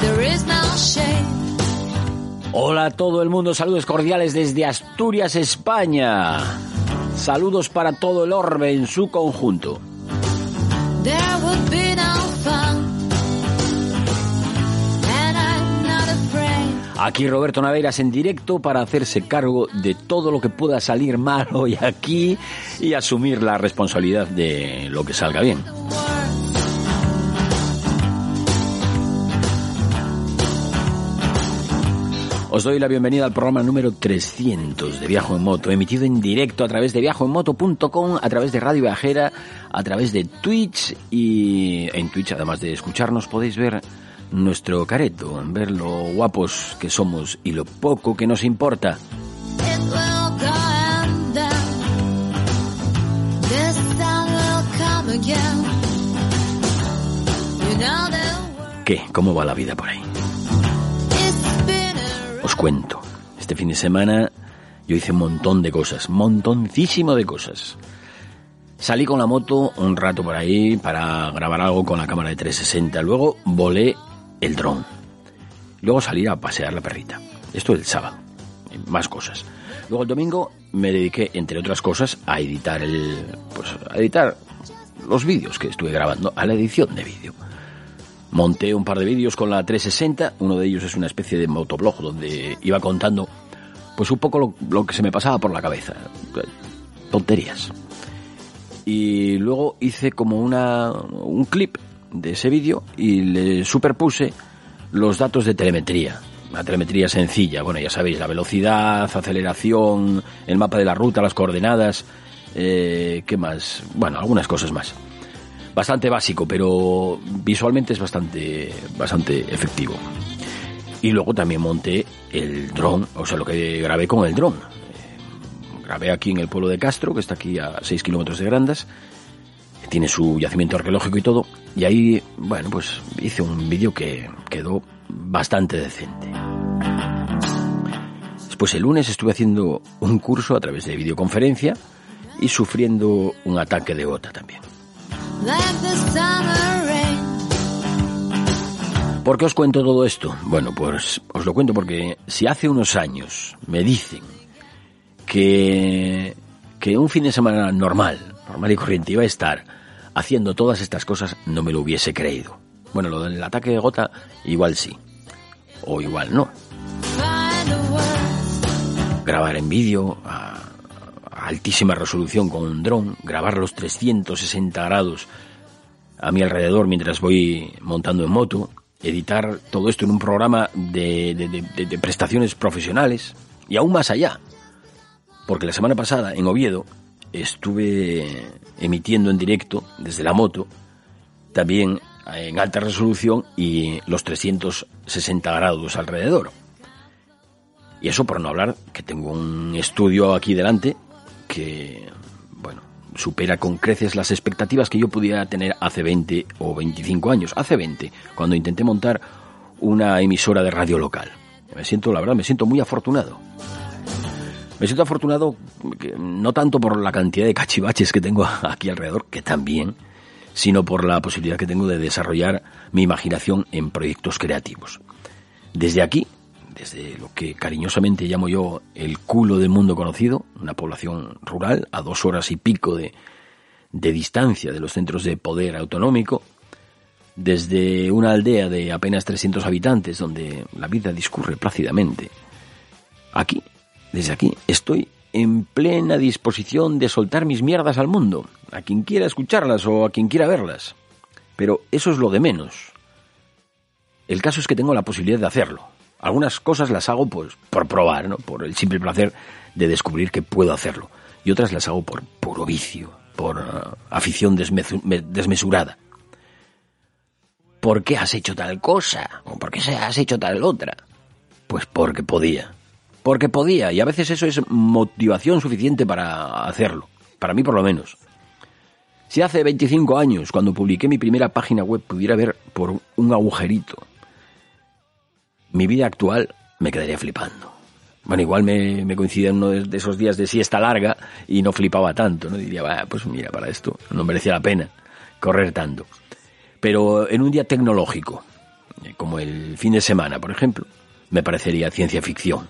There is no shame. Hola todo el mundo, saludos cordiales desde Asturias, España. Saludos para todo el orbe en su conjunto. There would be no fun. And I'm not afraid. Aquí Roberto Naveiras en directo para hacerse cargo de todo lo que pueda salir mal hoy aquí y asumir la responsabilidad de lo que salga bien. Os doy la bienvenida al programa número 300 de Viajo en Moto, emitido en directo a través de viajoenmoto.com, a través de Radio Viajera, a través de Twitch y en Twitch, además de escucharnos, podéis ver nuestro careto, ver lo guapos que somos y lo poco que nos importa. ¿Qué? ¿Cómo va la vida por ahí? Cuento. Este fin de semana yo hice un montón de cosas, montoncísimo de cosas. Salí con la moto un rato por ahí para grabar algo con la cámara de 360. Luego volé el dron. Luego salí a pasear la perrita. Esto el sábado. Más cosas. Luego el domingo me dediqué, entre otras cosas, a editar el, pues, a editar los vídeos que estuve grabando, a la edición de vídeo. Monté un par de vídeos con la 360, uno de ellos es una especie de motoblog donde iba contando pues un poco lo, que se me pasaba por la cabeza, tonterías. Y luego hice como una, un clip de ese vídeo y le superpuse los datos de telemetría. Una telemetría sencilla, bueno, ya sabéis, la velocidad, aceleración, el mapa de la ruta, las coordenadas, eh, ¿qué más? Bueno, algunas cosas más bastante básico, pero visualmente es bastante, bastante efectivo. Y luego también monté el dron, o sea, lo que grabé con el dron. Eh, grabé aquí en el pueblo de Castro, que está aquí a 6 kilómetros de Grandas, tiene su yacimiento arqueológico y todo. Y ahí, bueno, pues hice un vídeo que quedó bastante decente. Después el lunes estuve haciendo un curso a través de videoconferencia y sufriendo un ataque de gota también. ¿Por qué os cuento todo esto? Bueno, pues os lo cuento porque si hace unos años me dicen que, que un fin de semana normal, normal y corriente iba a estar haciendo todas estas cosas, no me lo hubiese creído. Bueno, lo del ataque de gota, igual sí. O igual no. Grabar en vídeo a altísima resolución con un dron, grabar los 360 grados a mi alrededor mientras voy montando en moto, editar todo esto en un programa de, de- prestaciones profesionales y aún más allá. Porque la semana pasada en Oviedo estuve emitiendo en directo desde la moto también en alta resolución y los 360 grados alrededor. Y eso por no hablar que tengo un estudio aquí delante que, bueno, supera con creces las expectativas que yo pudiera tener hace 20 o 25 años. Hace 20, cuando intenté montar una emisora de radio local. Me siento, la verdad, me siento muy afortunado. Me siento afortunado no tanto por la cantidad de cachivaches que tengo aquí alrededor, que también, sino por la posibilidad que tengo de desarrollar mi imaginación en proyectos creativos. Desde aquí, desde lo que cariñosamente llamo yo el culo del mundo conocido, una población rural a dos horas y pico de, de distancia de los centros de poder autonómico, desde una aldea de apenas 300 habitantes donde la vida discurre plácidamente. Aquí, desde aquí, estoy en plena disposición de soltar mis mierdas al mundo, a quien quiera escucharlas o a quien quiera verlas. Pero eso es lo de menos. El caso es que tengo la posibilidad de hacerlo. Algunas cosas las hago pues, por probar, ¿no? por el simple placer de descubrir que puedo hacerlo. Y otras las hago por puro vicio, por uh, afición desmesurada. ¿Por qué has hecho tal cosa? ¿O por qué has hecho tal otra? Pues porque podía. Porque podía. Y a veces eso es motivación suficiente para hacerlo. Para mí por lo menos. Si hace 25 años, cuando publiqué mi primera página web, pudiera ver por un agujerito mi vida actual, me quedaría flipando. Bueno, igual me, me coincide en uno de esos días de siesta larga y no flipaba tanto, ¿no? Diría, pues mira, para esto no merecía la pena correr tanto. Pero en un día tecnológico, eh, como el fin de semana, por ejemplo, me parecería ciencia ficción.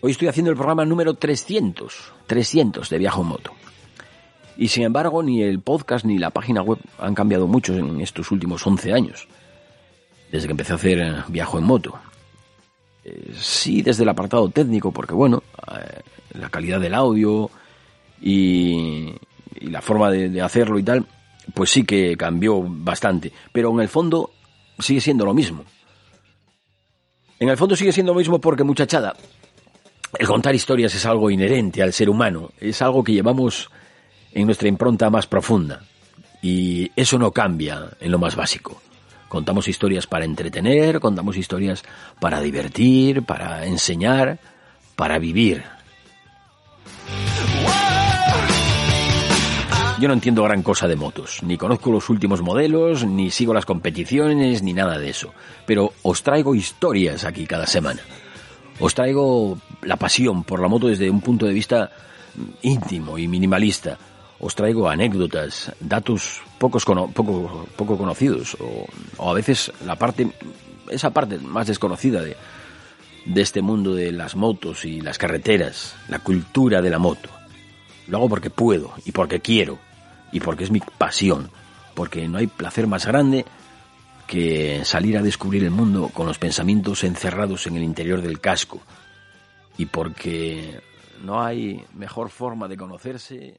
Hoy estoy haciendo el programa número 300, 300 de Viajo en Moto. Y sin embargo, ni el podcast ni la página web han cambiado mucho en estos últimos 11 años, desde que empecé a hacer eh, Viajo en Moto. Eh, sí, desde el apartado técnico, porque bueno, la calidad del audio y, la forma de hacerlo y tal, pues sí que cambió bastante, pero en el fondo sigue siendo lo mismo. En el fondo sigue siendo lo mismo porque, muchachada, el contar historias es algo inherente al ser humano, es algo que llevamos en nuestra impronta más profunda. Y eso no cambia en lo más básico. Contamos historias para entretener, contamos historias para divertir, para enseñar, para vivir. Yo no entiendo gran cosa de motos, ni conozco los últimos modelos, ni sigo las competiciones, ni nada de eso. Pero os traigo historias aquí cada semana. Os traigo la pasión por la moto desde un punto de vista íntimo y minimalista. Os traigo anécdotas, datos pocos poco, poco conocidos, o, o, a veces la parte, esa parte más desconocida de, de este mundo de las motos y las carreteras, la cultura de la moto. Lo hago porque puedo y porque quiero y porque es mi pasión, porque no hay placer más grande que salir a descubrir el mundo con los pensamientos encerrados en el interior del casco y porque no hay mejor forma de conocerse.